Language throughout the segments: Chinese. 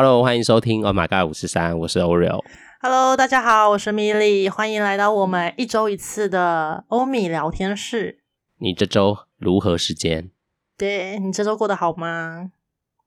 Hello，欢迎收听 Oh My God 五十三，我是 Oreo。Hello，大家好，我是米莉，欢迎来到我们一周一次的欧米聊天室。你这周如何时间？对，你这周过得好吗？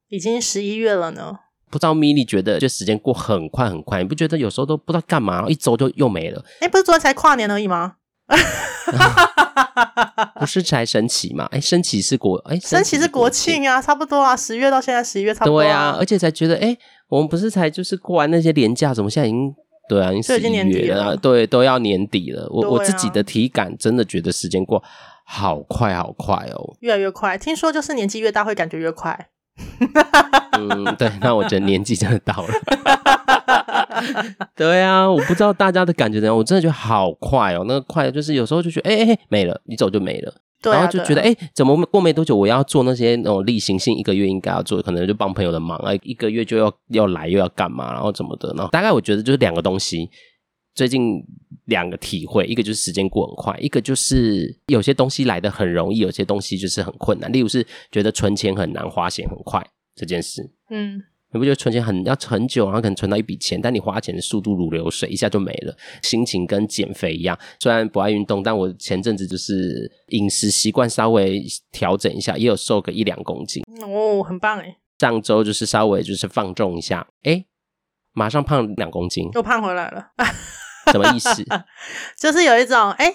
已经十一月了呢。不知道米莉觉得就时间过很快很快，你不觉得有时候都不知道干嘛，一周就又没了？哎，不是昨天才跨年而已吗？不是才升旗嘛？哎，升旗是国哎，升旗是国庆啊，差不多啊，十月到现在十一月差不多啊。对啊，而且才觉得哎，我们不是才就是过完那些年假，怎么现在已经对啊，已经十一月了，对，都要年底了。我、啊、我自己的体感真的觉得时间过好快好快哦，越来越快。听说就是年纪越大会感觉越快。嗯，对，那我觉得年纪真的到了。对啊，我不知道大家的感觉怎样，我真的觉得好快哦，那个快就是有时候就觉得，哎、欸、哎、欸，没了，一走就没了，对啊、然后就觉得，哎、怎么过没多久，我要做那些那种例行性一个月应该要做，可能就帮朋友的忙啊，一个月就要要来又要干嘛，然后怎么的，然后大概我觉得就是两个东西，最近两个体会，一个就是时间过很快，一个就是有些东西来的很容易，有些东西就是很困难，例如是觉得存钱很难，花钱很快这件事，嗯。你不觉得存钱很要很久，然后可能存到一笔钱，但你花钱的速度如流水，一下就没了。心情跟减肥一样，虽然不爱运动，但我前阵子就是饮食习惯稍微调整一下，也有瘦个一两公斤。哦，很棒诶。上周就是稍微就是放纵一下，诶，马上胖两公斤，又胖回来了。什么意思？就是有一种诶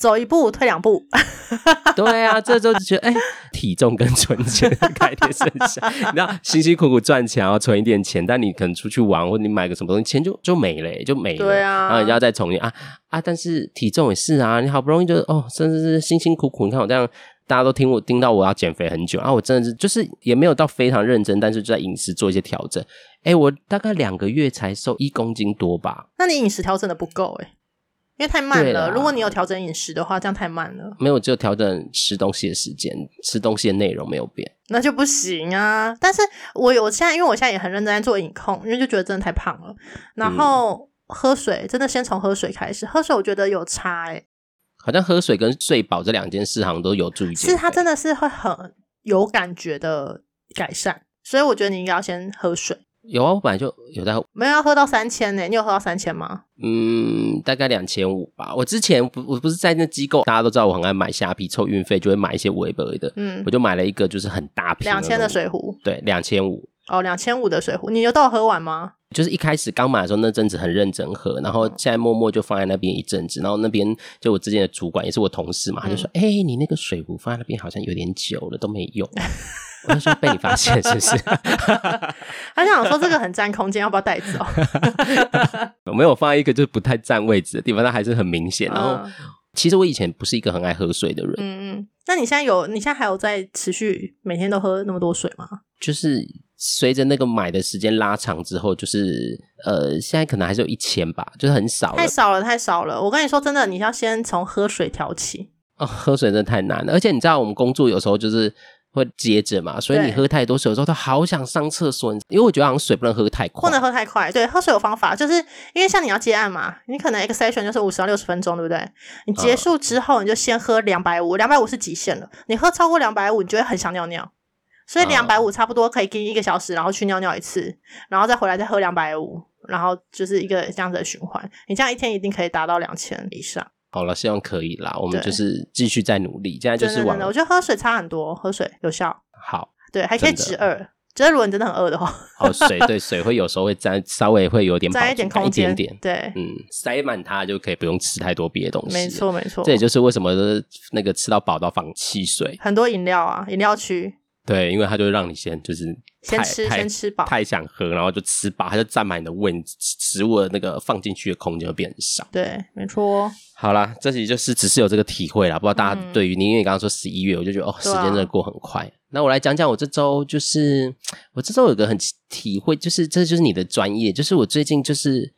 走一步退两步，对啊，这周就觉得哎、欸，体重跟存钱的概念是很像。你知道，辛辛苦苦赚钱，然后存一点钱，但你可能出去玩或者你买个什么东西，钱就就没了，就没了。对啊，然后你要再重新啊啊！但是体重也是啊，你好不容易就哦，甚至是辛辛苦苦，你看我这样，大家都听我听到我要减肥很久啊，我真的是就是也没有到非常认真，但是就在饮食做一些调整。哎、欸，我大概两个月才瘦一公斤多吧？那你饮食调整的不够哎、欸。因为太慢了，如果你有调整饮食的话，这样太慢了。没有，只有调整吃东西的时间，吃东西的内容没有变，那就不行啊。但是我有，我现在因为我现在也很认真在做饮控，因为就觉得真的太胖了。然后喝水，真的先从喝水开始，喝水我觉得有差哎、欸。好像喝水跟睡饱这两件事好像都有助于。是它真的是会很有感觉的改善，所以我觉得你应该要先喝水。有啊，我本来就有在喝，没有要喝到三千呢。你有喝到三千吗？嗯，大概两千五吧。我之前不，我不是在那机构，大家都知道我很爱买虾皮凑运费，就会买一些微博的。嗯，我就买了一个，就是很大瓶两千的水壶。对，两千五。哦，两千五的水壶，你有都有喝完吗？就是一开始刚买的时候，那阵子很认真喝，然后现在默默就放在那边一阵子。然后那边就我之前的主管也是我同事嘛，他就说：“哎、嗯欸，你那个水壶放在那边好像有点久了，都没用。” 我就说被你发现是不是？他想说这个很占空间，要不要带走？我没有放在一个就是不太占位置的地方，它还是很明显。然后，其实我以前不是一个很爱喝水的人。嗯嗯。那你现在有？你现在还有在持续每天都喝那么多水吗？就是随着那个买的时间拉长之后，就是呃，现在可能还是有一千吧，就是很少。太少了，太少了。我跟你说真的，你要先从喝水调起。哦，喝水真的太难了，而且你知道我们工作有时候就是。会接着嘛，所以你喝太多水的时候，都好想上厕所。因为我觉得好像水不能喝太快，不能喝太快。对，喝水有方法，就是因为像你要接案嘛，你可能一个 session 就是五十到六十分钟，对不对？你结束之后，你就先喝两百五，两百五是极限了。你喝超过两百五，你就会很想尿尿。所以两百五差不多可以给你一个小时，然后去尿尿一次，然后再回来再喝两百五，然后就是一个这样子的循环。你这样一天一定可以达到两千以上。好了，希望可以啦。我们就是继续再努力。现在就是往，我觉得喝水差很多，喝水有效。好，对，还可以止饿。觉得如果你真的很饿的话，哦，水对水会有时候会沾，稍微会有点沾一点空间，一点点。对，嗯，塞满它就可以不用吃太多别的东西。没错，没错。这也就是为什么那个吃到饱到放汽水，很多饮料啊，饮料区。对，因为他就会让你先就是先吃先吃饱，太想喝，然后就吃饱，他就占满你的胃，食物的那个放进去的空间会变少。对，没错。好啦，这里就是只是有这个体会啦，不知道大家对于你，因为你刚刚说十一月，我就觉得哦，时间真的过很快。啊、那我来讲讲我这周，就是我这周有个很体会，就是这就是你的专业，就是我最近就是。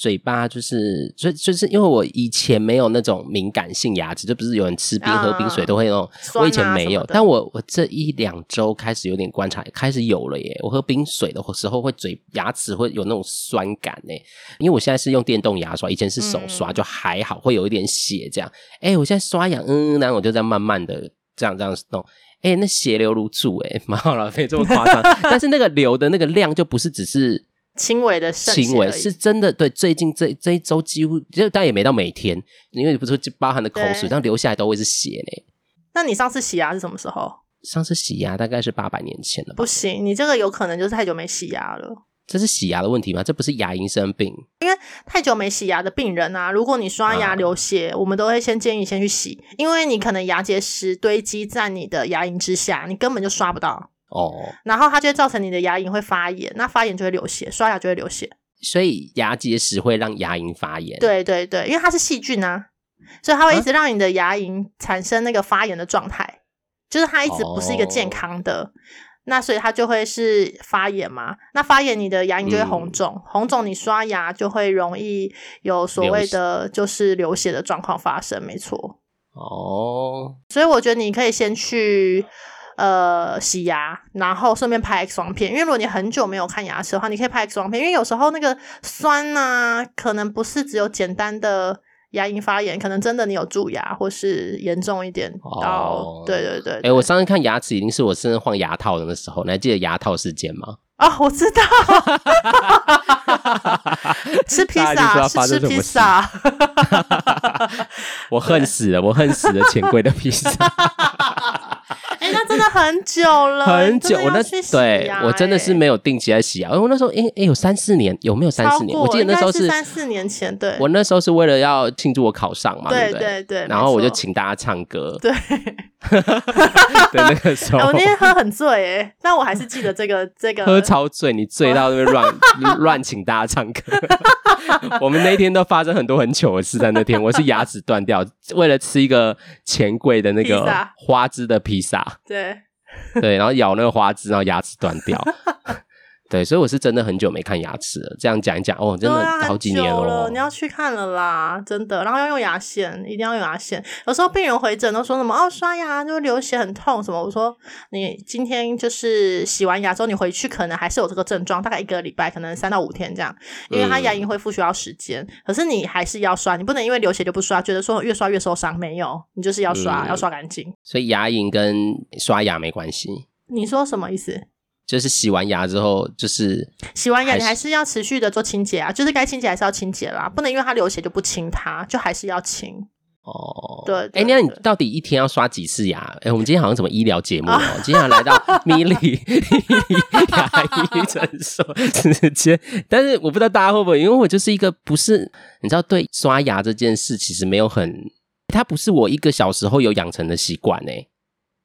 嘴巴就是，所以就是因为我以前没有那种敏感性牙齿，就不是有人吃冰喝冰水都会那种，我以前没有，但我我这一两周开始有点观察，开始有了耶。我喝冰水的时候会嘴牙齿会有那种酸感呢，因为我现在是用电动牙刷，以前是手刷就还好，会有一点血这样。哎，我现在刷牙，嗯，然后我就在慢慢的这样这样弄，哎、欸，那血流如注、欸，哎，蛮好了，没这么夸张。但是那个流的那个量就不是只是轻微的渗，轻微是真的。对，最近这这一周几乎就但也没到每天，因为不是包含的口水，这样流下来都会是血嘞。那你上次洗牙是什么时候？上次洗牙大概是八百年前了吧。不行，你这个有可能就是太久没洗牙了。这是洗牙的问题吗？这不是牙龈生病，因为太久没洗牙的病人啊，如果你刷牙流血，啊、我们都会先建议先去洗，因为你可能牙结石堆积在你的牙龈之下，你根本就刷不到哦，然后它就会造成你的牙龈会发炎，那发炎就会流血，刷牙就会流血，所以牙结石会让牙龈发炎。对对对，因为它是细菌啊，所以它会一直让你的牙龈产生那个发炎的状态，啊、就是它一直不是一个健康的。哦那所以它就会是发炎嘛？那发炎你的牙龈就会红肿，嗯、红肿你刷牙就会容易有所谓的就是流血的状况发生，没错。哦，所以我觉得你可以先去呃洗牙，然后顺便拍 X 光片，因为如果你很久没有看牙齿的话，你可以拍 X 光片，因为有时候那个酸啊，可能不是只有简单的。牙龈发炎，可能真的你有蛀牙，或是严重一点到，哦、对对对。哎、欸，我上次看牙齿已经是我真的换牙套的那时候，你还记得牙套事件吗？啊，我知道，吃披萨，是吃披萨，我恨死了，我恨死了，钱柜的披萨。哎，那真的很久了，很久。我那对我真的是没有定期来洗牙。我那时候，哎哎，有三四年，有没有三四年？我记得那时候是三四年前。对，我那时候是为了要庆祝我考上嘛，对不对？对。然后我就请大家唱歌。对。对，那个时候。我 那天喝很醉，诶，但我还是记得这个这个。喝超醉，你醉到那边乱 乱请大家唱歌。我们那天都发生很多很糗的事，在那天，我是牙齿断掉，为了吃一个钱柜的那个花枝的披萨。对对，然后咬那个花枝，然后牙齿断掉。对，所以我是真的很久没看牙齿了。这样讲一讲，哦，真的好几年了。你要去看了啦，真的。然后要用牙线，一定要用牙线。有时候病人回诊都说什么哦，刷牙就流血很痛什么。我说你今天就是洗完牙之后，你回去可能还是有这个症状，大概一个礼拜，可能三到五天这样，因为他牙龈恢复需要时间。嗯、可是你还是要刷，你不能因为流血就不刷，觉得说越刷越受伤。没有，你就是要刷，嗯、要刷干净。所以牙龈跟刷牙没关系。你说什么意思？就是洗完牙之后，就是洗完牙，你还是要持续的做清洁啊，就是该清洁还是要清洁啦，不能因为它流血就不清它，就还是要清。哦，对，哎、欸，那你到底一天要刷几次牙？哎、欸，我们今天好像什么医疗节目哦，今天要来到米粒牙医诊所 直接，但是我不知道大家会不会，因为我就是一个不是你知道，对刷牙这件事其实没有很，它不是我一个小时候有养成的习惯哎，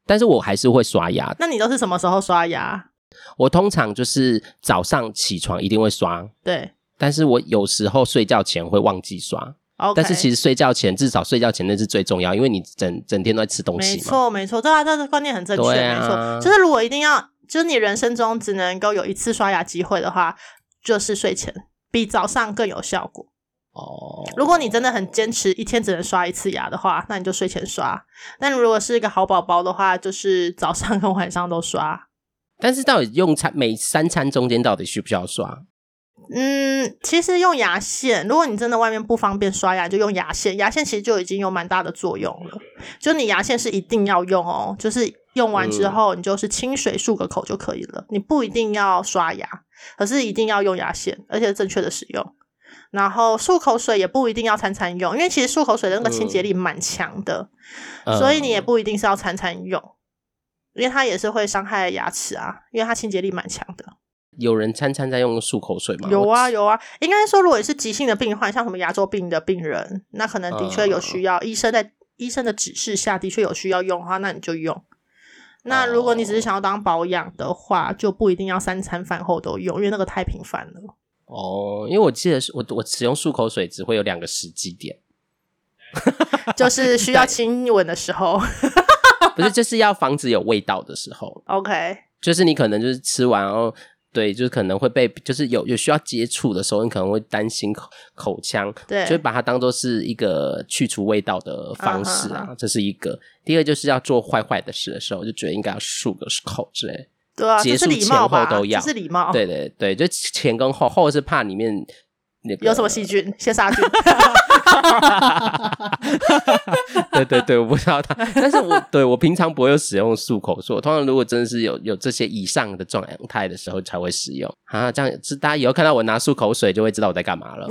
但是我还是会刷牙。那你都是什么时候刷牙？我通常就是早上起床一定会刷，对。但是我有时候睡觉前会忘记刷，Okay. 但是其实睡觉前至少睡觉前那是最重要，因为你整整天都在吃东西嘛。没错，没错，对啊，这个观念很正确，啊、没错。就是如果一定要，就是你人生中只能够有一次刷牙机会的话，就是睡前，比早上更有效果。哦。如果你真的很坚持一天只能刷一次牙的话，那你就睡前刷。但如果是一个好宝宝的话，就是早上跟晚上都刷。但是到底用餐每三餐中间到底需不需要刷？嗯，其实用牙线，如果你真的外面不方便刷牙，就用牙线。牙线其实就已经有蛮大的作用了。就你牙线是一定要用哦，就是用完之后你就是清水漱个口就可以了。你不一定要刷牙，可是一定要用牙线，而且正确的使用。然后漱口水也不一定要餐餐用，因为其实漱口水的那个清洁力蛮强的，嗯、所以你也不一定是要餐餐用。因为它也是会伤害牙齿啊，因为它清洁力蛮强的。有人餐餐在用漱口水吗？有啊有啊，应该说，如果是急性的病患，像什么牙周病的病人，那可能的确有需要，嗯、医生在医生的指示下的确有需要用的话，那你就用。那如果你只是想要当保养的话，就不一定要三餐饭后都用，因为那个太频繁了。哦，因为我记得是我我使用漱口水只会有两个时机点，就是需要 亲吻的时候。不是，就是要防止有味道的时候。OK，就是你可能就是吃完，然后对，就是可能会被，就是有有需要接触的时候，你可能会担心口口腔，对，就会把它当做是一个去除味道的方式啊。Uh. 这是一个。第二就是要做坏坏的事的时候，就觉得应该要漱个口之类。对啊，结束前后都要，是礼貌。对对对，就前跟后，后是怕里面那个有什么细菌，先杀菌。对对，我不知道他，但是我对我平常不会有使用漱口漱，通常如果真的是有有这些以上的状态的时候才会使用啊。这样是大家以后看到我拿漱口水就会知道我在干嘛了。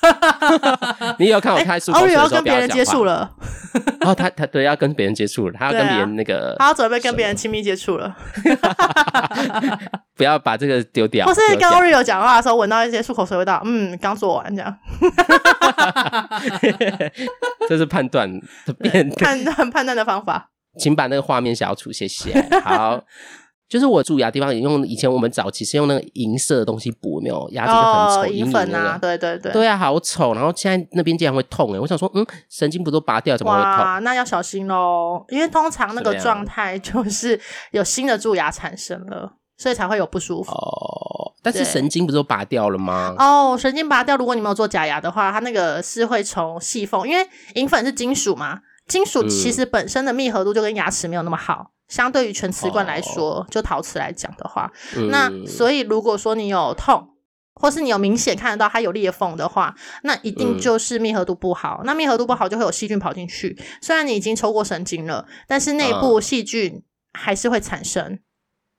你有看我开漱口水的时候不要跟别人接触了。哦，他他对要跟别人接触了，他要跟别人那个，他要准备跟别人亲密接触了。不要把这个丢掉。或是跟 Oreo 讲话的时候闻到一些漱口水味道，嗯，刚做完这样。这是判断的变判断判断的方法。请把那个画面消除，谢谢。好。就是我蛀牙的地方也，用以前我们早期是用那个银色的东西补，没有牙齿就很丑，银粉啊，对对对，对啊，好丑。然后现在那边竟然会痛哎，我想说，嗯，神经不都拔掉，怎么会痛？哇，那要小心喽，因为通常那个状态 就是有新的蛀牙产生了，所以才会有不舒服。哦，但是神经不是都拔掉了吗？哦，神经拔掉，如果你没有做假牙的话，它那个是会从细缝，因为银粉是金属嘛，金属其实本身的密合度就跟牙齿没有那么好。相对于全瓷冠来说，oh. 就陶瓷来讲的话，嗯、那所以如果说你有痛，或是你有明显看得到它有裂缝的话，那一定就是密合度不好。嗯、那密合度不好就会有细菌跑进去。虽然你已经抽过神经了，但是内部细菌还是会产生。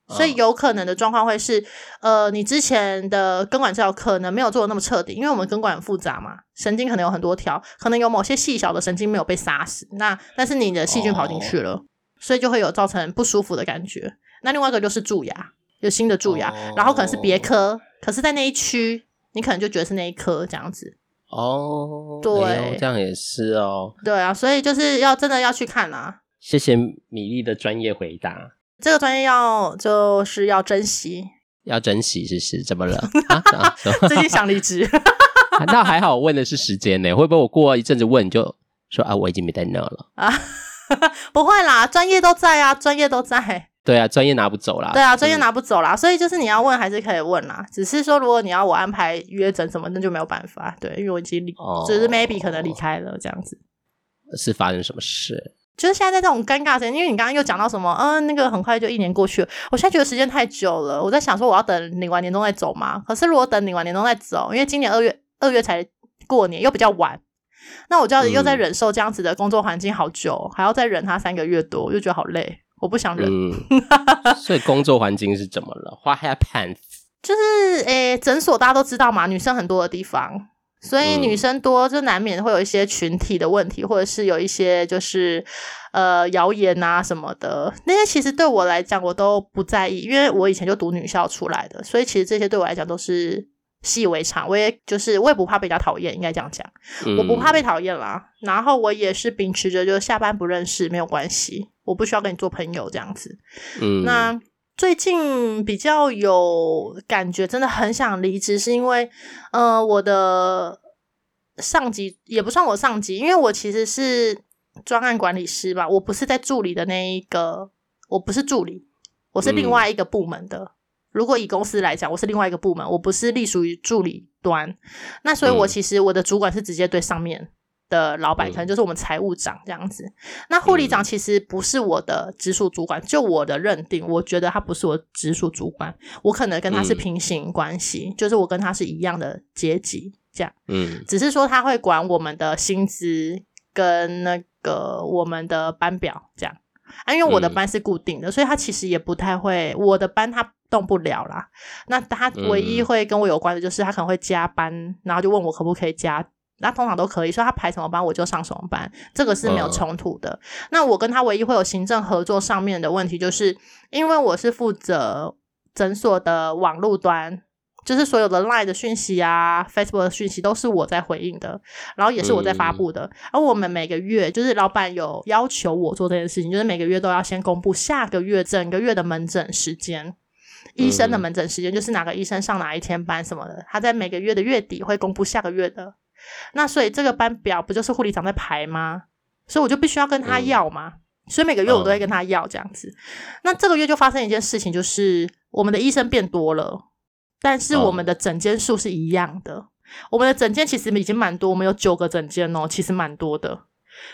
Uh. 所以有可能的状况会是，呃，你之前的根管治疗可能没有做的那么彻底，因为我们根管很复杂嘛，神经可能有很多条，可能有某些细小的神经没有被杀死。那但是你的细菌跑进去了。Oh. 所以就会有造成不舒服的感觉。那另外一个就是蛀牙，有新的蛀牙，oh. 然后可能是别颗，可是在那一区，你可能就觉得是那一颗这样子。哦，oh, 对、哎，这样也是哦。对啊，所以就是要真的要去看啊。谢谢米粒的专业回答。这个专业要就是要珍惜，要珍惜是是怎么了？最近想离职。那还好，我问的是时间呢，会不会我过一阵子问你就说啊，我已经没在那了啊？不会啦，专业都在啊，专业都在。对啊，专业拿不走啦。对啊，专业拿不走啦，嗯、所以就是你要问还是可以问啦，只是说如果你要我安排约诊什么，那就没有办法。对，因为我已经离，哦、只是 maybe 可能离开了这样子。是发生什么事？就是现在在这种尴尬时间，因为你刚刚又讲到什么，嗯，那个很快就一年过去了。我现在觉得时间太久了，我在想说我要等领完年终再走嘛。可是如果等领完年终再走，因为今年二月二月才过年，又比较晚。那我就要又在忍受这样子的工作环境好久，嗯、还要再忍他三个月多，我就觉得好累，我不想忍。嗯、所以工作环境是怎么了？What happened？就是诶，诊所大家都知道嘛，女生很多的地方，所以女生多就难免会有一些群体的问题，或者是有一些就是呃谣言啊什么的。那些其实对我来讲我都不在意，因为我以前就读女校出来的，所以其实这些对我来讲都是。习以为常，我也就是我也不怕被人家讨厌，应该这样讲，嗯、我不怕被讨厌啦。然后我也是秉持着，就是下班不认识没有关系，我不需要跟你做朋友这样子。嗯，那最近比较有感觉，真的很想离职，是因为呃，我的上级也不算我上级，因为我其实是专案管理师吧，我不是在助理的那一个，我不是助理，我是另外一个部门的。嗯如果以公司来讲，我是另外一个部门，我不是隶属于助理端，那所以我其实我的主管是直接对上面的老板，嗯、可能就是我们财务长这样子。那护理长其实不是我的直属主管，就我的认定，我觉得他不是我直属主管，我可能跟他是平行关系，嗯、就是我跟他是一样的阶级这样。嗯，只是说他会管我们的薪资跟那个我们的班表这样啊，因为我的班是固定的，嗯、所以他其实也不太会我的班他。动不了啦，那他唯一会跟我有关的就是他可能会加班，嗯、然后就问我可不可以加，那通常都可以，所以他排什么班我就上什么班，这个是没有冲突的。嗯、那我跟他唯一会有行政合作上面的问题，就是因为我是负责诊所的网络端，就是所有的 Line 的讯息啊、Facebook 的讯息都是我在回应的，然后也是我在发布的。嗯、而我们每个月就是老板有要求我做这件事情，就是每个月都要先公布下个月整个月的门诊时间。医生的门诊时间就是哪个医生上哪一天班什么的，他在每个月的月底会公布下个月的。那所以这个班表不就是护理长在排吗？所以我就必须要跟他要嘛。所以每个月我都会跟他要这样子。那这个月就发生一件事情，就是我们的医生变多了，但是我们的诊间数是一样的。我们的诊间其实已经蛮多，我们有九个诊间哦，其实蛮多的。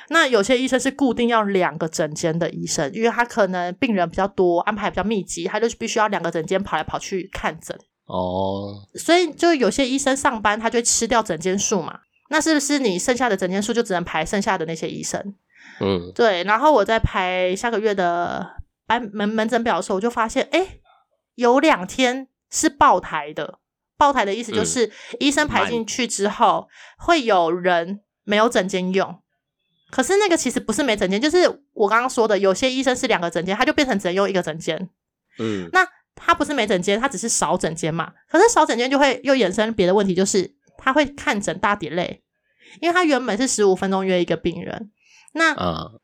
那有些医生是固定要两个诊间的医生，因为他可能病人比较多，安排比较密集，他就必须要两个诊间跑来跑去看诊。哦，所以就有些医生上班，他就会吃掉诊间数嘛。那是不是你剩下的诊间数就只能排剩下的那些医生？嗯，对。然后我在排下个月的班门门诊表的时候，我就发现，哎，有两天是爆台的。爆台的意思就是，嗯、医生排进去之后，会有人没有诊间用。可是那个其实不是没诊间，就是我刚刚说的，有些医生是两个诊间，他就变成只能用一个诊间。嗯，那他不是没诊间，他只是少诊间嘛。可是少诊间就会又衍生别的问题，就是他会看诊大 delay，因为他原本是十五分钟约一个病人，那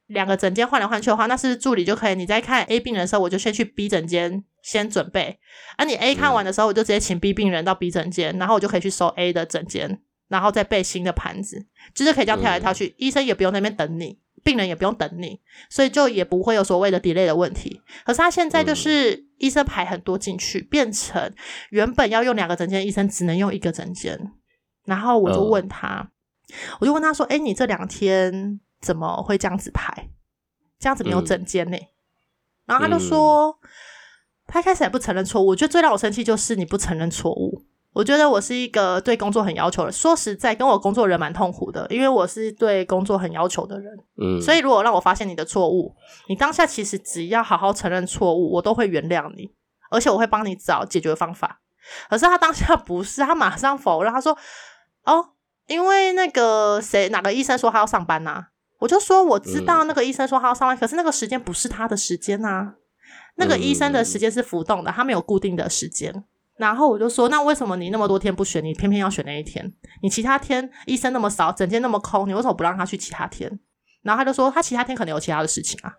两个诊间换来换去的话，那是是助理就可以？你在看 A 病人的时候，我就先去 B 诊间先准备，而、啊、你 A 看完的时候，我就直接请 B 病人到 B 诊间，然后我就可以去收 A 的诊间。然后再备新的盘子，就是可以这样跳来跳去，嗯、医生也不用在那边等你，病人也不用等你，所以就也不会有所谓的 delay 的问题。可是他现在就是医生排很多进去，变成原本要用两个诊间，医生只能用一个诊间。然后我就问他，嗯、我就问他说：“哎，你这两天怎么会这样子排？这样子没有诊间呢？”然后他就说，嗯、他开始也不承认错误。我觉得最让我生气就是你不承认错误。我觉得我是一个对工作很要求的，说实在，跟我工作人蛮痛苦的，因为我是对工作很要求的人。嗯，所以如果让我发现你的错误，你当下其实只要好好承认错误，我都会原谅你，而且我会帮你找解决方法。可是他当下不是，他马上否认，他说：“哦，因为那个谁哪个医生说他要上班呐？”我就说：“我知道那个医生说他要上班，可是那个时间不是他的时间呐，那个医生的时间是浮动的，他没有固定的时间。”然后我就说，那为什么你那么多天不选，你偏偏要选那一天？你其他天医生那么少，整天那么空，你为什么不让他去其他天？然后他就说，他其他天可能有其他的事情啊，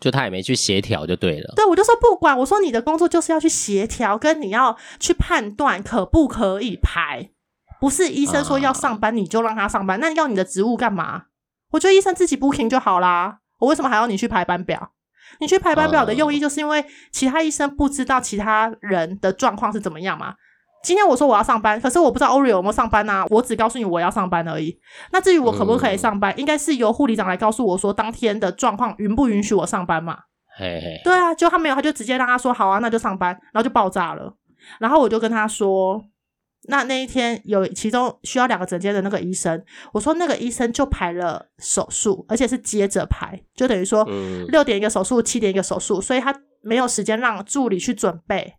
就他也没去协调就对了。对，我就说不管，我说你的工作就是要去协调，跟你要去判断可不可以排，不是医生说要上班你就让他上班，那要你的职务干嘛？我觉得医生自己 booking 就好啦，我为什么还要你去排班表？你去排班表的用意，就是因为其他医生不知道其他人的状况是怎么样嘛。今天我说我要上班，可是我不知道 Oreo 有没有上班啊，我只告诉你我要上班而已。那至于我可不可以上班，应该是由护理长来告诉我说当天的状况允不允许我上班嘛。嘿嘿。对啊，就他没有，他就直接让他说好啊，那就上班，然后就爆炸了。然后我就跟他说。那那一天有其中需要两个诊间的那个医生，我说那个医生就排了手术，而且是接着排，就等于说六点一个手术，七点一个手术，所以他没有时间让助理去准备，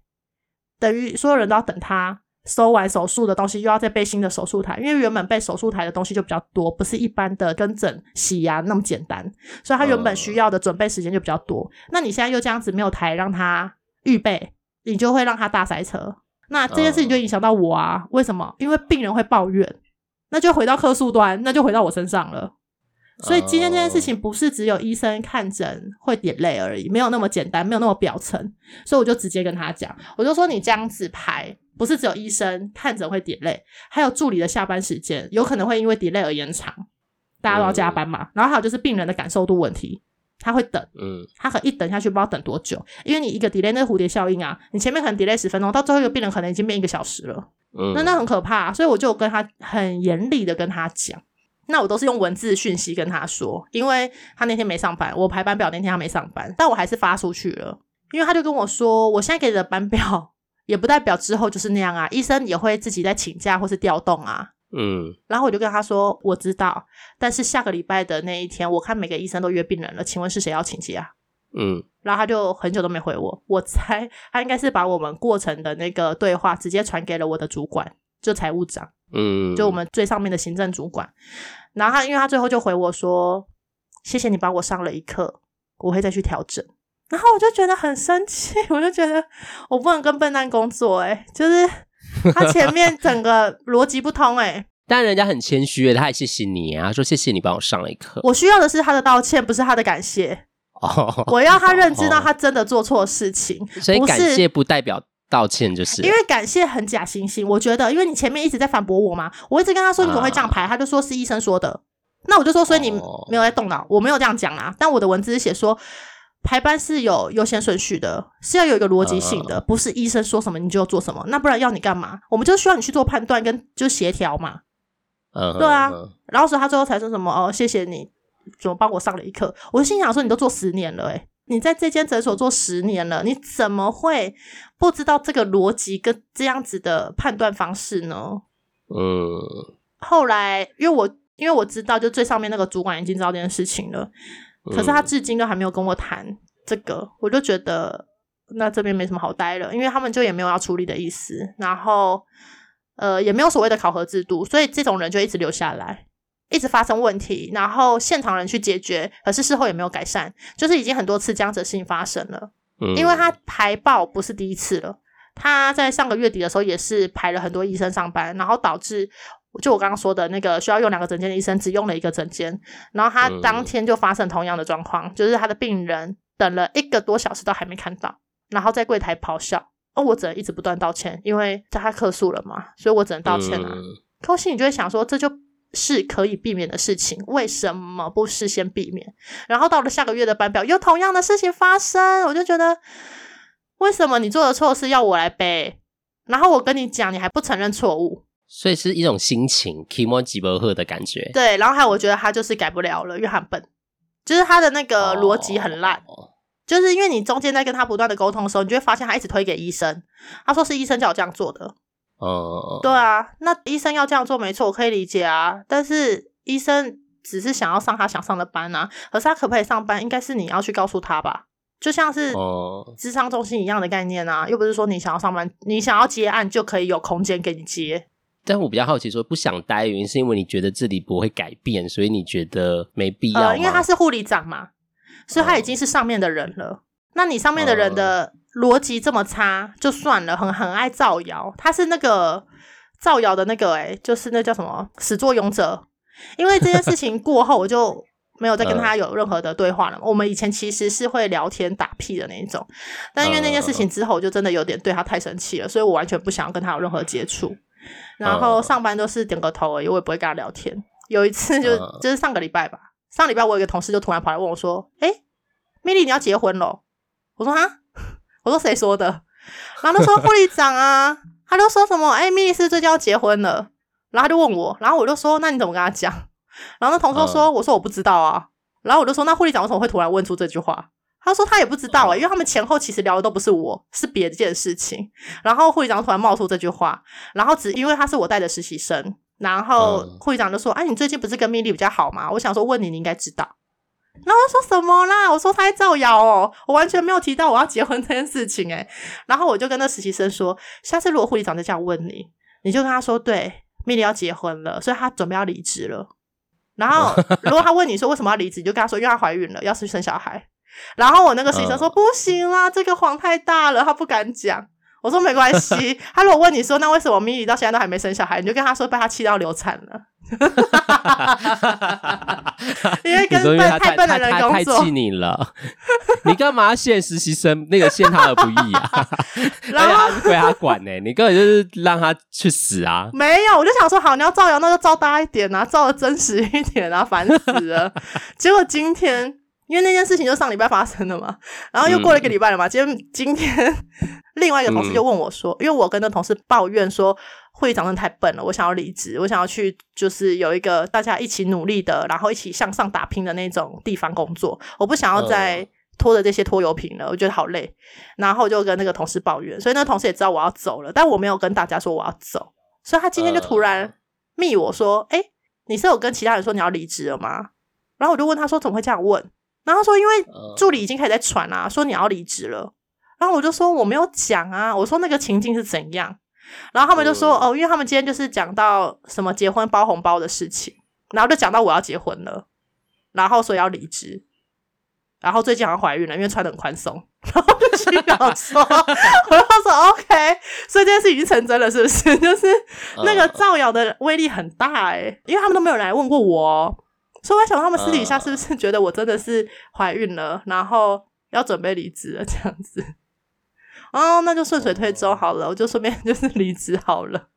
等于所有人都要等他收完手术的东西，又要再备新的手术台，因为原本备手术台的东西就比较多，不是一般的跟诊洗牙那么简单，所以他原本需要的准备时间就比较多。那你现在又这样子没有台让他预备，你就会让他大塞车。那这件事情就影响到我啊？为什么？因为病人会抱怨，那就回到客诉端，那就回到我身上了。所以今天这件事情不是只有医生看诊会 delay 而已，没有那么简单，没有那么表层。所以我就直接跟他讲，我就说你这样子排，不是只有医生看诊会 delay，还有助理的下班时间有可能会因为 delay 而延长，大家都要加班嘛。然后还有就是病人的感受度问题。他会等，嗯，他可一等下去不知道等多久，因为你一个 delay 那个蝴蝶效应啊，你前面可能 delay 十分钟，到最后一个病人可能已经变一个小时了，嗯，那那很可怕，所以我就跟他很严厉的跟他讲，那我都是用文字讯息跟他说，因为他那天没上班，我排班表那天他没上班，但我还是发出去了，因为他就跟我说，我现在给你的班表 也不代表之后就是那样啊，医生也会自己在请假或是调动啊。嗯，然后我就跟他说，我知道，但是下个礼拜的那一天，我看每个医生都约病人了，请问是谁要请假？嗯，然后他就很久都没回我，我猜他应该是把我们过程的那个对话直接传给了我的主管，就财务长，嗯，就我们最上面的行政主管。然后他，因为他最后就回我说，谢谢你帮我上了一课，我会再去调整。然后我就觉得很生气，我就觉得我不能跟笨蛋工作，诶，就是。他前面整个逻辑不通哎、欸，但人家很谦虚，他也谢谢你啊，说谢谢你帮我上了一课。我需要的是他的道歉，不是他的感谢。哦，我要他认知到他真的做错事情，哦、所以感谢不代表道歉，就是因为感谢很假惺惺。我觉得，因为你前面一直在反驳我嘛，我一直跟他说你怎么会这样排，啊、他就说是医生说的。那我就说，所以你没有在动脑，我没有这样讲啊。但我的文字是写说。排班是有优先顺序的，是要有一个逻辑性的，uh, 不是医生说什么你就做什么，那不然要你干嘛？我们就需要你去做判断跟就协调嘛。Uh, 对啊，uh, uh, 然后所以他最后才说什么哦，谢谢你怎么帮我上了一课。我心想说，你都做十年了，诶，你在这间诊所做十年了，你怎么会不知道这个逻辑跟这样子的判断方式呢？嗯，uh, 后来因为我因为我知道，就最上面那个主管已经知道这件事情了，可是他至今都还没有跟我谈这个，嗯、我就觉得那这边没什么好待了，因为他们就也没有要处理的意思，然后呃也没有所谓的考核制度，所以这种人就一直留下来。一直发生问题，然后现场人去解决，可是事后也没有改善，就是已经很多次这样子的事情发生了。嗯，因为他排爆不是第一次了，他在上个月底的时候也是排了很多医生上班，然后导致就我刚刚说的那个需要用两个诊间的医生只用了一个诊间，然后他当天就发生同样的状况，嗯，就是他的病人等了一个多小时都还没看到，然后在柜台咆哮，哦，我只能一直不断道歉，因为他客诉了嘛，所以我只能道歉啊。可心里就会想说，这就。是可以避免的事情，为什么不事先避免？然后到了下个月的班表，又同样的事情发生，我就觉得，为什么你做的错事要我来背？然后我跟你讲，你还不承认错误，所以是一种心情，気持ち不好的感觉。对，然后还有我觉得他就是改不了了，因为他很笨，就是他的那个逻辑很烂，哦、就是因为你中间在跟他不断的沟通的时候，你就会发现他一直推给医生，他说是医生叫我这样做的。哦，对啊，那医生要这样做没错，我可以理解啊。但是医生只是想要上他想上的班啊，可是他可不可以上班，应该是你要去告诉他吧。就像是智商中心一样的概念啊，又不是说你想要上班，你想要接案就可以有空间给你接。但我比较好奇，说不想待原因是因为你觉得这里不会改变，所以你觉得没必要。呃，因为他是护理长嘛，所以他已经是上面的人了。哦，那你上面的人的。逻辑这么差就算了，很很爱造谣，他是那个造谣的那个、欸，诶就是那叫什么始作俑者。因为这件事情过后，我就没有再跟他有任何的对话了。我们以前其实是会聊天打屁的那一种，但因为那件事情之后，我就真的有点对他太生气了，所以我完全不想要跟他有任何接触。然后上班都是点个头而已，我也不会跟他聊天。有一次就就是上个礼拜吧，上礼拜我有一个同事就突然跑来问我说：“诶米莉，你要结婚了？”我说：“啊。”我说谁说的？然后他说护理长啊，他就说什么？哎、欸，米莉是最近要结婚了。然后他就问我，然后我就说，那你怎么跟他讲？然后那同事说，我说我不知道啊。然后我就说，那护理长为什么会突然问出这句话？他说他也不知道啊、欸，因为他们前后其实聊的都不是我，是别的件事情。然后护理长突然冒出这句话，然后只因为他是我带的实习生，然后护理长就说，哎，你最近不是跟米莉比较好吗？我想说问你，你应该知道。然后说什么啦？我说他在造谣哦，我完全没有提到我要结婚这件事情诶。然后我就跟那实习生说，下次如果护理长再这样问你，你就跟他说，对，米莉要结婚了，所以他准备要离职了。然后如果他问你说为什么要离职，你就跟他说，因为她怀孕了，要去生小孩。然后我那个实习生说，不行啦，这个谎太大了，他不敢讲。我说没关系，他如果问你说，那为什么米莉到现在都还没生小孩，你就跟他说被他气到流产了。因为跟太太笨的人工作，太气你了。你干嘛陷实习生那个陷他而不义啊？然后归他管呢、欸，你根本就是让他去死啊！没有，我就想说，好，你要造谣，那就造大一点啊，造的真实一点啊，烦死了。结果今天。因为那件事情就上礼拜发生的嘛，然后又过了一个礼拜了嘛。今天今天另外一个同事就问我说，因为我跟那同事抱怨说会长真的太笨了，我想要离职，我想要去就是有一个大家一起努力的，然后一起向上打拼的那种地方工作，我不想要再拖着这些拖油瓶了，我觉得好累。然后就跟那个同事抱怨，所以那个同事也知道我要走了，但我没有跟大家说我要走，所以他今天就突然密我说，哎，你是有跟其他人说你要离职了吗？然后我就问他说，怎么会这样问？然后说，因为助理已经开始在传啦、啊，说你要离职了。然后我就说我没有讲啊，我说那个情境是怎样。然后他们就说哦，因为他们今天就是讲到什么结婚包红包的事情，然后就讲到我要结婚了，然后说要离职，然后最近好像怀孕了，因为穿的很宽松。然后就心想说，我就说 OK，所以这件事已经成真了，是不是？就是那个造谣的威力很大诶、欸，因为他们都没有人来问过我。所以我想他们私底下是不是觉得我真的是怀孕了，呃、然后要准备离职了这样子？哦，那就顺水推舟好了，我就顺便 就是离职好了。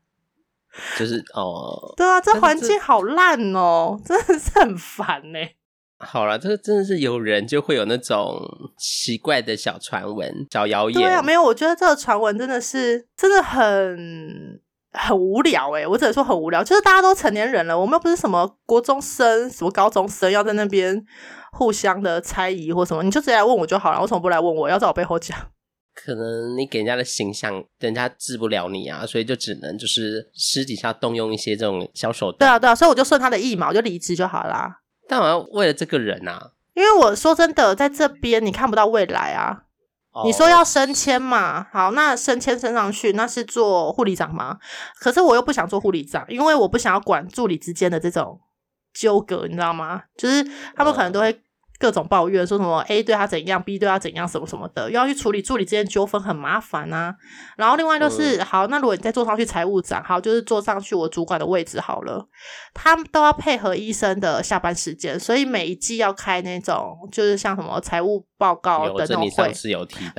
就是哦，对啊，这环境好烂哦，真的是很烦呢。好了，这个真的是有人就会有那种奇怪的小传闻、小谣言。对啊，没有，我觉得这个传闻真的是真的很。很无聊诶、欸，我只能说很无聊。就是大家都成年人了，我们又不是什么国中生、什么高中生，要在那边互相的猜疑或什么，你就直接来问我就好了。为什么不来问我？要在我背后讲？可能你给人家的形象，人家治不了你啊，所以就只能就是私底下动用一些这种小手段。对啊，对啊，所以我就顺他的意嘛，我就离职就好啦。但我要为了这个人啊，因为我说真的，在这边你看不到未来啊。你说要升迁嘛？好，那升迁升上去，那是做护理长吗？可是我又不想做护理长，因为我不想要管助理之间的这种纠葛，你知道吗？就是他们可能都会。各种抱怨，说什么 A 对他怎样，B 对他怎样，什么什么的，又要去处理助理之间纠纷，很麻烦啊。然后另外就是，嗯、好，那如果你再坐上去财务长，好，就是坐上去我主管的位置好了，他们都要配合医生的下班时间，所以每一季要开那种，就是像什么财务报告的那种会。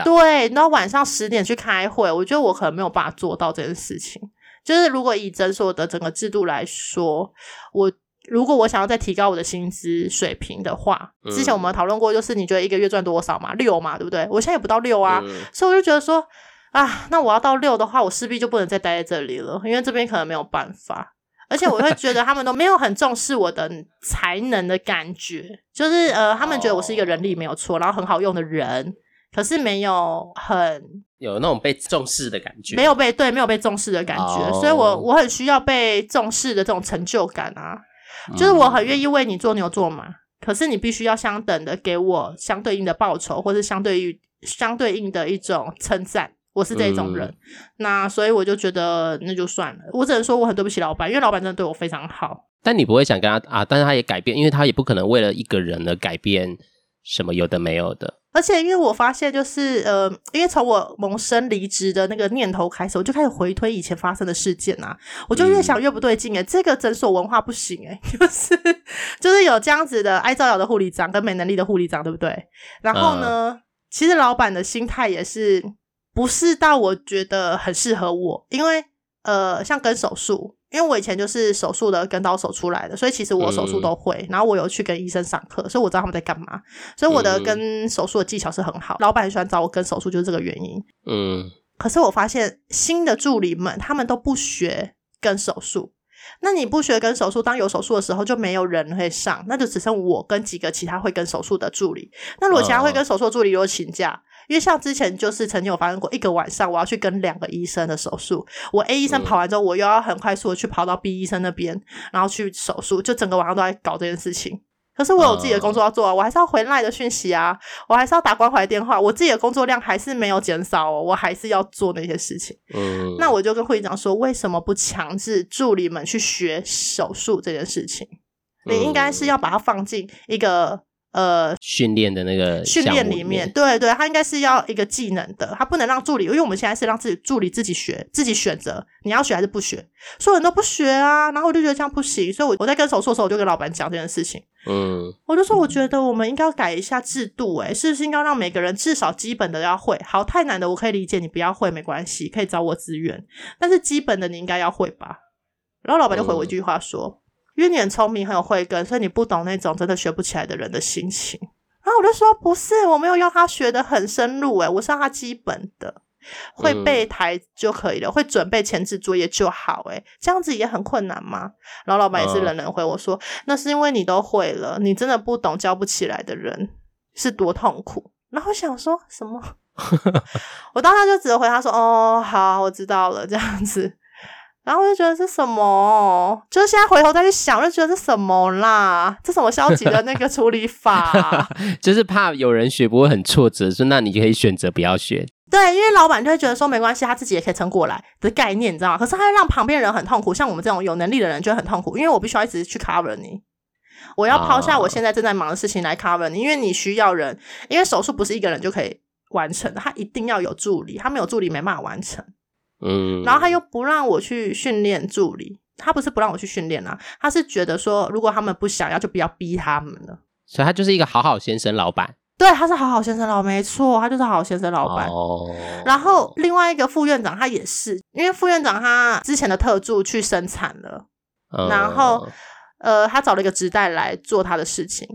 对，然后晚上十点去开会，我觉得我可能没有办法做到这件事情。就是如果以诊所的整个制度来说，我。如果我想要再提高我的薪资水平的话，之前我们讨论过，就是你觉得一个月赚多少嘛？六嘛，对不对？我现在也不到六啊，嗯、所以我就觉得说，啊，那我要到六的话，我势必就不能再待在这里了，因为这边可能没有办法。而且我会觉得他们都没有很重视我的才能的感觉，就是呃，他们觉得我是一个人力没有错，然后很好用的人，可是没有很有那种被重视的感觉，没有被对，没有被重视的感觉，哦、所以我我很需要被重视的这种成就感啊。就是我很愿意为你做牛做马，嗯、可是你必须要相等的给我相对应的报酬，或是相对于相对应的一种称赞。我是这种人，嗯、那所以我就觉得那就算了。我只能说我很对不起老板，因为老板真的对我非常好。但你不会想跟他啊？但是他也改变，因为他也不可能为了一个人而改变什么有的没有的。而且，因为我发现，就是呃，因为从我萌生离职的那个念头开始，我就开始回推以前发生的事件啊，我就越想越不对劲诶、这个诊所文化不行诶、欸、就是就是有这样子的爱造谣的护理长跟没能力的护理长，对不对？然后呢，嗯、其实老板的心态也是不是到我觉得很适合我，因为呃，像跟手术。因为我以前就是手术的跟刀手出来的，所以其实我手术都会。嗯、然后我有去跟医生上课，所以我知道他们在干嘛。所以我的跟手术的技巧是很好。嗯、老板很喜欢找我跟手术，就是这个原因。嗯。可是我发现新的助理们他们都不学跟手术。那你不学跟手术，当有手术的时候就没有人会上，那就只剩我跟几个其他会跟手术的助理。那如果其他会跟手术的助理如果请假，因为像之前就是曾经有发生过一个晚上，我要去跟两个医生的手术，我 A 医生跑完之后，我又要很快速的去跑到 B 医生那边，然后去手术，就整个晚上都在搞这件事情。可是我有自己的工作要做啊，我还是要回 LINE 的讯息啊，我还是要打关怀电话，我自己的工作量还是没有减少哦，我还是要做那些事情。嗯，那我就跟会长说，为什么不强制助理们去学手术这件事情？你应该是要把它放进一个。呃，训练的那个训练里面，对对，他应该是要一个技能的，他不能让助理，因为我们现在是让自己助理自己学，自己选择你要学还是不学，所有人都不学啊，然后我就觉得这样不行，所以我我在跟手术的时候，我就跟老板讲这件事情，嗯，我就说我觉得我们应该要改一下制度，哎，是不是应该让每个人至少基本的要会？好，太难的我可以理解，你不要会没关系，可以找我资源，但是基本的你应该要会吧？然后老板就回我一句话说。嗯因为你很聪明，很有慧根，所以你不懂那种真的学不起来的人的心情。然后我就说不是，我没有要他学的很深入，诶，我是让他基本的会背台就可以了，嗯、会准备前置作业就好，诶，这样子也很困难吗？然后老板也是冷冷回我说，嗯、那是因为你都会了，你真的不懂教不起来的人是多痛苦。然后我想说什么？我当时就只能回他说，哦，好，我知道了，这样子。然后我就觉得是什么，就是现在回头再去想，就觉得是什么啦？这什么消极的那个处理法？就是怕有人学不会很挫折，说那你就可以选择不要学。对，因为老板就会觉得说没关系，他自己也可以撑过来的概念，你知道吗？可是他会让旁边人很痛苦，像我们这种有能力的人就很痛苦，因为我必须要一直去 cover 你，我要抛下我现在正在忙的事情来 cover 你，因为你需要人，因为手术不是一个人就可以完成的，他一定要有助理，他没有助理没办法完成。嗯，然后他又不让我去训练助理，他不是不让我去训练啊，他是觉得说，如果他们不想要，就不要逼他们了。所以他就是一个好好先生老板。对，他是好好先生老板，没错，他就是好好先生老板。哦。然后另外一个副院长他也是，因为副院长他之前的特助去生产了，哦、然后呃，他找了一个直代来做他的事情。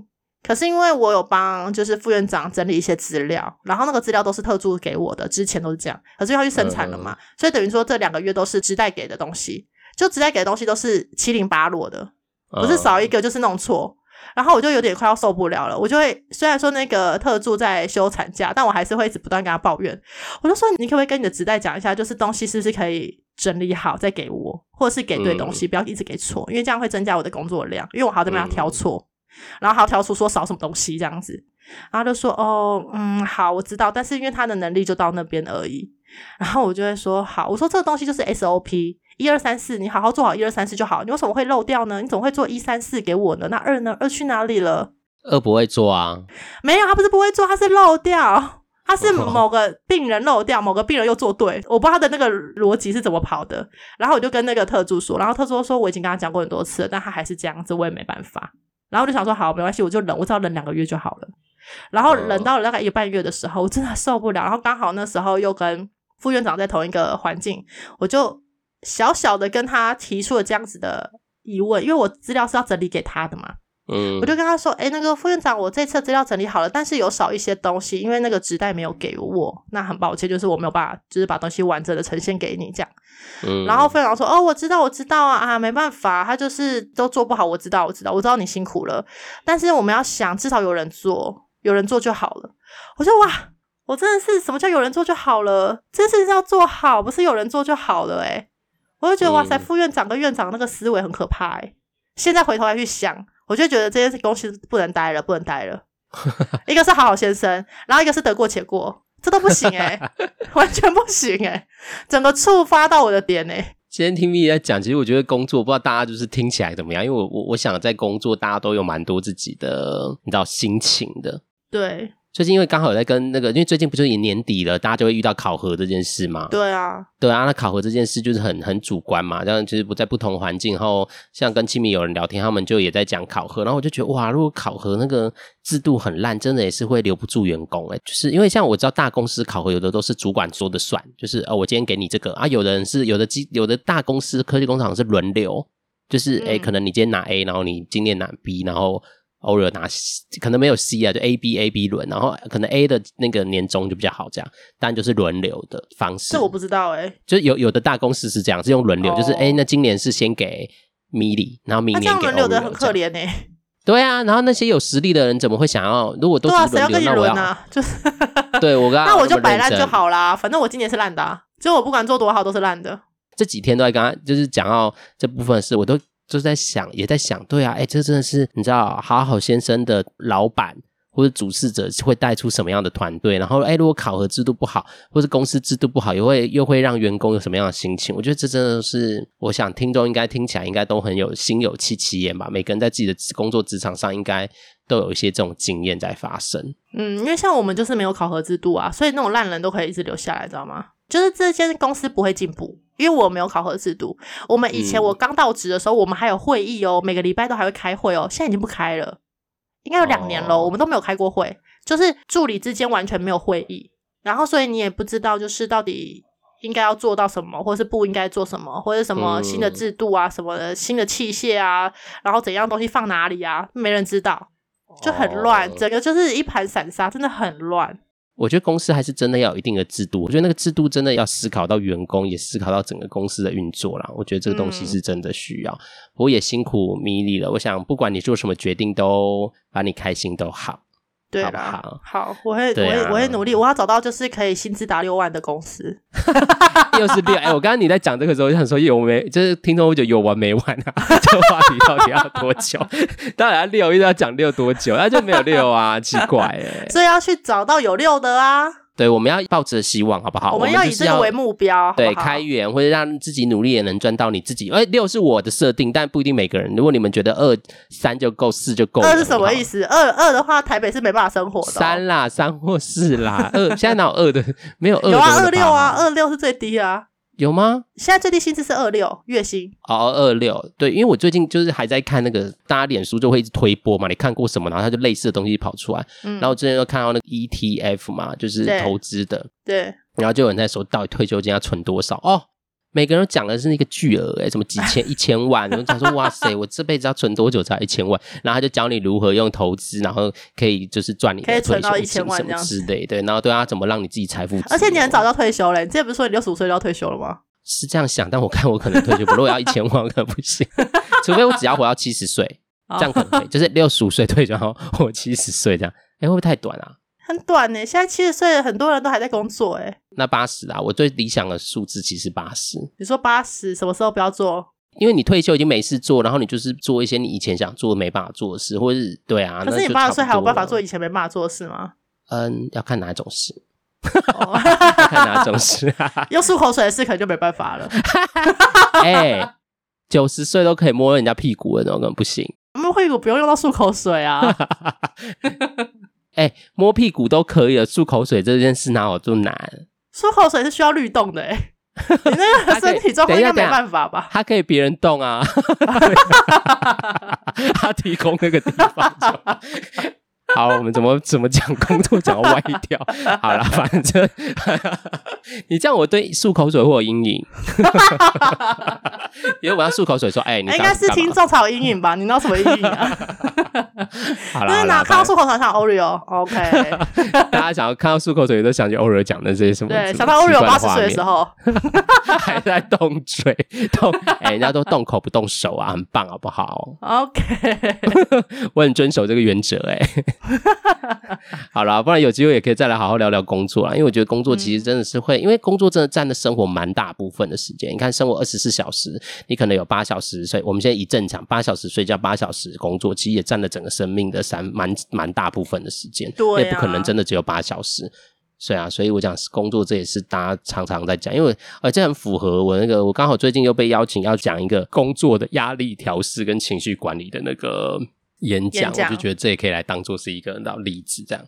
可是因为我有帮就是副院长整理一些资料，然后那个资料都是特助给我的，之前都是这样。可是要去生产了嘛，嗯、所以等于说这两个月都是直代给的东西，就直代给的东西都是七零八落的，不是少一个就是弄错。然后我就有点快要受不了了，我就会虽然说那个特助在休产假，但我还是会一直不断跟他抱怨。我就说，你可不可以跟你的直代讲一下，就是东西是不是可以整理好再给我，或者是给对东西，嗯、不要一直给错，因为这样会增加我的工作量，因为我还要这边要挑错，嗯、然后还要挑出说少什么东西这样子。然后就说，哦，嗯，好，我知道，但是因为他的能力就到那边而已。然后我就会说，好，我说这个东西就是 SOP。一二三四，你好好做好一二三四就好。你为什么会漏掉呢？你怎么会做一三四给我呢？那二呢？二去哪里了？二不会做啊？没有，他不是不会做，他是漏掉。他是某个病人漏掉，某个病人又做对。我不知道他的那个逻辑是怎么跑的。然后我就跟那个特助说，然后特助说我已经跟他讲过很多次了，但他还是这样子，我也没办法。然后我就想说，好，没关系，我就忍，我只要忍两个月就好了。然后忍到了大概一个半月的时候，我真的受不了。然后刚好那时候又跟副院长在同一个环境，我就。小小的跟他提出了这样子的疑问，因为我资料是要整理给他的嘛，嗯，我就跟他说，哎、欸，那个副院长，我这次资料整理好了，但是有少一些东西，因为那个纸袋没有给我，那很抱歉，就是我没有办法，就是把东西完整的呈现给你这样，嗯，然后副院长说，哦，我知道，我知道啊，啊，没办法，他就是都做不好，我知道，我知道，我知道你辛苦了，但是我们要想，至少有人做，有人做就好了。我说哇，我真的是什么叫有人做就好了？这事情是要做好，不是有人做就好了，诶。我就觉得哇塞，副院长跟院长那个思维很可怕哎。现在回头来去想，我就觉得这件公司不能待了，不能待了。一个是好好先生，然后一个是得过且过，这都不行哎，完全不行哎，整个触发到我的点哎。今天听 Milly 在讲，其实我觉得工作不知道大家就是听起来怎么样，因为我我我想在工作，大家都有蛮多自己的你知道心情的。对。最近因为刚好有在跟那个，因为最近不就已经年底了，大家就会遇到考核这件事嘛。对啊，对啊，那考核这件事就是很很主观嘛，这样就是不在不同环境，然后像跟亲密友人聊天，他们就也在讲考核，然后我就觉得哇，如果考核那个制度很烂，真的也是会留不住员工诶，就是因为像我知道大公司考核有的都是主管说的算，就是哦，我今天给你这个啊，有的人是有的机有的大公司科技工厂是轮流，就是诶可能你今天拿 A，然后你今天拿 B，然后。偶尔拿可能没有 C 啊，就 A B A B 轮，然后可能 A 的那个年终就比较好，这样，但就是轮流的方式。这我不知道哎、欸，就有有的大公司是这样，是用轮流，哦、就是哎，那今年是先给 Milly，然后明年这样轮流的很可怜哎、欸。对啊，然后那些有实力的人怎么会想要？如果都是轮流，那我要啊，就是对我刚刚那我就摆烂就好啦，反正我今年是烂的、啊，就我不管做多好都是烂的。这几天都在跟他就是讲到这部分的事，我都。就在想，也在想，对啊，哎，这真的是你知道，好好先生的老板或者主事者会带出什么样的团队？然后，哎，如果考核制度不好，或者公司制度不好，又会又会让员工有什么样的心情？我觉得这真的是，我想听众应该听起来应该都很有心有戚戚焉吧。每个人在自己的工作职场上，应该都有一些这种经验在发生。嗯，因为像我们就是没有考核制度啊，所以那种烂人都可以一直留下来，知道吗？就是这间公司不会进步。因为我没有考核制度，我们以前我刚到职的时候，我们还有会议哦，每个礼拜都还会开会哦。现在已经不开了，应该有两年了，我们都没有开过会，就是助理之间完全没有会议，然后所以你也不知道就是到底应该要做到什么，或是不应该做什么，或者什么新的制度啊，什么的新的器械啊，然后怎样东西放哪里啊，没人知道，就很乱，整个就是一盘散沙，真的很乱。我觉得公司还是真的要有一定的制度。我觉得那个制度真的要思考到员工，也思考到整个公司的运作啦。我觉得这个东西是真的需要。我、嗯、也辛苦 Milly 了。我想不管你做什么决定，都把你开心都好。对啦，好，我会，我会，我会努力，我要找到就是可以薪资达六万的公司。又是六，哎、欸，我刚刚你在讲这个时候，我就想说有没，就是听众会觉得有完没完啊？这个话题到底要多久？当然要六，一直要讲六多久？那就没有六啊，奇怪哎、欸。所以要去找到有六的啊。对，我们要抱着希望，好不好？我们要以这个为目标，对，开源或者让自己努力也能赚到你自己。哎，六是我的设定，但不一定每个人。如果你们觉得二三就够，四就够。二是什么意思？二二的话，台北是没办法生活的、哦。三啦，三或四啦，二现在哪有二的？没有二。有啊，二六啊，二六是最低啊。有吗？现在最低薪资是二六月薪。哦，二六。对，因为我最近就是还在看那个，大家脸书就会一直推播嘛，你看过什么，然后它就类似的东西跑出来，嗯，然后我之前又看到那个 ETF 嘛，就是投资的，对，对，然后就有人在说，到底退休金要存多少？哦？每个人都讲的是那个巨额诶，什么几千、一千万，然后讲说哇塞，我这辈子要存多久才一千万？然后他就教你如何用投资，然后可以就是赚你的退休金什么之类，对，然后对他，怎么让你自己财富？而且你很早就要退休嘞，你之前不是说你六十五岁就要退休了吗？是这样想，但我看我可能退休不，如果要一千万可能不行，除非我只要活到七十岁。这样可能可以，就是六十五岁退休，然后我七十岁这样，哎、欸，会不会太短啊？很短呢，现在七十岁很多人都还在工作哎。那八十啊，我最理想的数字其实八十。你说八十什么时候不要做？因为你退休已经没事做，然后你就是做一些你以前想做没办法做的事，或者是对啊。可是你八十岁还有办法做以前没办法做的事吗？嗯，要看哪种事。要看哪种事啊？用漱口水的事可能就没办法了。哎、欸，九十岁都可以摸人家屁股了那种，根本不行。摸屁股不用用到漱口水啊。哎、欸，摸屁股都可以了，漱口水这件事哪有这么难？漱口水是需要律动的，哎，你那个 身体状况应该没办法吧？他可以别人动啊，他提供那个地方就。好，我们怎么怎么讲工作讲到歪掉？好了，反正 你这样我对漱口水会有阴影。因为我要漱口水说，哎、欸，你应该是听众才有阴影吧？你那什么阴影啊？好了，哪看到漱口水想 Oreo？OK，大家想要看到漱口水都想起 Oreo 讲的这些什么？对，想到 Oreo 八十岁的时候还在动嘴动，哎、欸，人家都动口不动手啊，很棒，好不好？OK，我很遵守这个原则、欸，哎。好了，不然有机会也可以再来好好聊聊工作啦。因为我觉得工作其实真的是会，嗯、因为工作真的占了生活蛮大部分的时间。你看，生活二十四小时，你可能有八小时睡。我们现在以正常八小时睡觉，八小时工作，其实也占了整个生命的三蛮蛮大部分的时间。对、啊，也不可能真的只有八小时。所以啊，所以我讲工作，这也是大家常常在讲，因为呃，这很符合我那个，我刚好最近又被邀请要讲一个工作的压力调试跟情绪管理的那个。演讲，我就觉得这也可以来当做是一个例子，这样。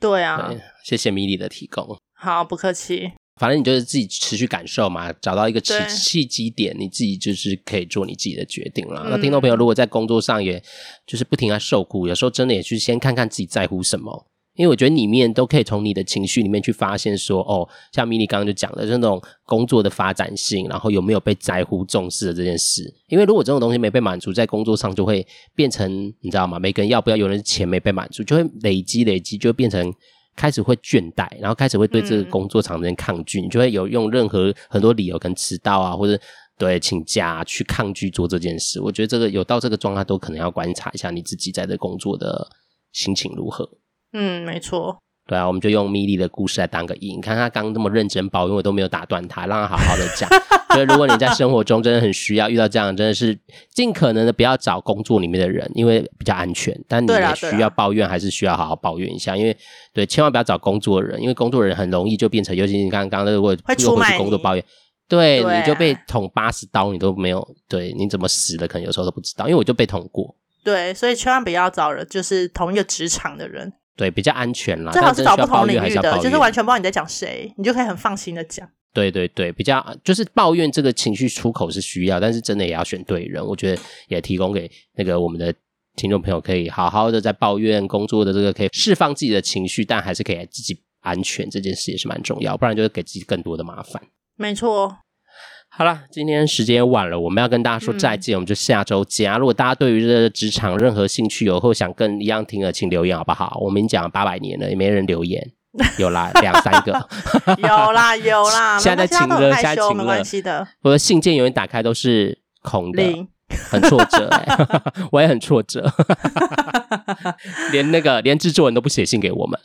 对啊对，谢谢米莉的提供。好，不客气。反正你就是自己持续感受嘛，找到一个契契机点，你自己就是可以做你自己的决定了。那听众朋友，如果在工作上也就是不停在受苦，有时候真的也去先看看自己在乎什么。因为我觉得里面都可以从你的情绪里面去发现说，哦，像米莉刚刚就讲的，就是那种工作的发展性，然后有没有被在乎重视的这件事。因为如果这种东西没被满足，在工作上就会变成，你知道吗？每个人要不要有人钱没被满足，就会累积累积，就会变成开始会倦怠，然后开始会对这个工作产生抗拒，你就会有用任何很多理由跟迟到啊，或者对请假去抗拒做这件事。我觉得这个有到这个状态，都可能要观察一下你自己在这工作的心情如何。嗯，没错。对啊，我们就用米莉的故事来当个引。你看他刚那么认真抱怨，我都没有打断他，让他好好的讲。所 以如果你在生活中真的很需要遇到这样，真的是尽可能的不要找工作里面的人，因为比较安全。但你也需要抱怨，还是需要好好抱怨一下。因为对，千万不要找工作的人，因为工作人很容易就变成，尤其你刚刚如果又回去工作抱怨，对，对你就被捅八十刀，你都没有，对，你怎么死的，可能有时候都不知道。因为我就被捅过。对，所以千万不要找人，就是同一个职场的人。对，比较安全啦。最好是找不同领域的，就是完全不知道你在讲谁，你就可以很放心的讲。对对对，比较就是抱怨这个情绪出口是需要，但是真的也要选对人。我觉得也提供给那个我们的听众朋友，可以好好的在抱怨工作的这个，可以释放自己的情绪，但还是可以自己安全，这件事也是蛮重要，不然就会给自己更多的麻烦。没错。好了，今天时间也晚了，我们要跟大家说再见，嗯、我们就下周见啊。如果大家对于这个职场任何兴趣有或想跟一样听的，请留言好不好？我们讲八百年了，也没人留言，有啦，两三个，有啦有啦，现在请了，现在请了。我的信件永远打开都是空的，很挫折、欸，我也很挫折，连那个连制作人都不写信给我们。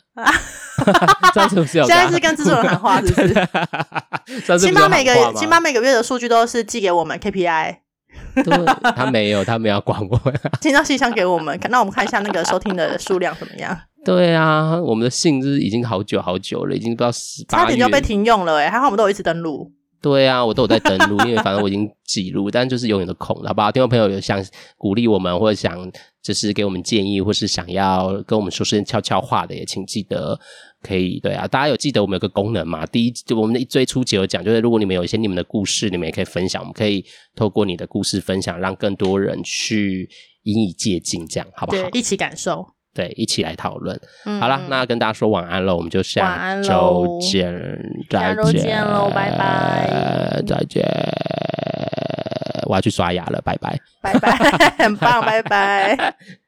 这样是不是有？现在是跟制作人谈话，是不是？起码每个起码每个月的数据都是寄给我们 KPI。对，他没有，他没有管我。听到信箱给我们，那我们看一下那个收听的数量怎么样？对啊，我们的信是已经好久好久了，已经不知道十八，差点就被停用了哎，还好我们都有一直登录。对啊，我都有在登录，因为反正我已经记录，但就是永远的空了，好不好？听众朋友有想鼓励我们，或者想就是给我们建议，或是想要跟我们说声悄悄话的，也请记得。可以，对啊，大家有记得我们有个功能嘛？第一，就我们的一最初节有讲，就是如果你们有一些你们的故事，你们也可以分享，我们可以透过你的故事分享，让更多人去引以借鉴，这样好不好？对，一起感受，对，一起来讨论。嗯、好了，那跟大家说晚安了，我们就下周见，再见喽，拜拜，再见，我要去刷牙了，拜拜，拜拜，很棒，拜拜。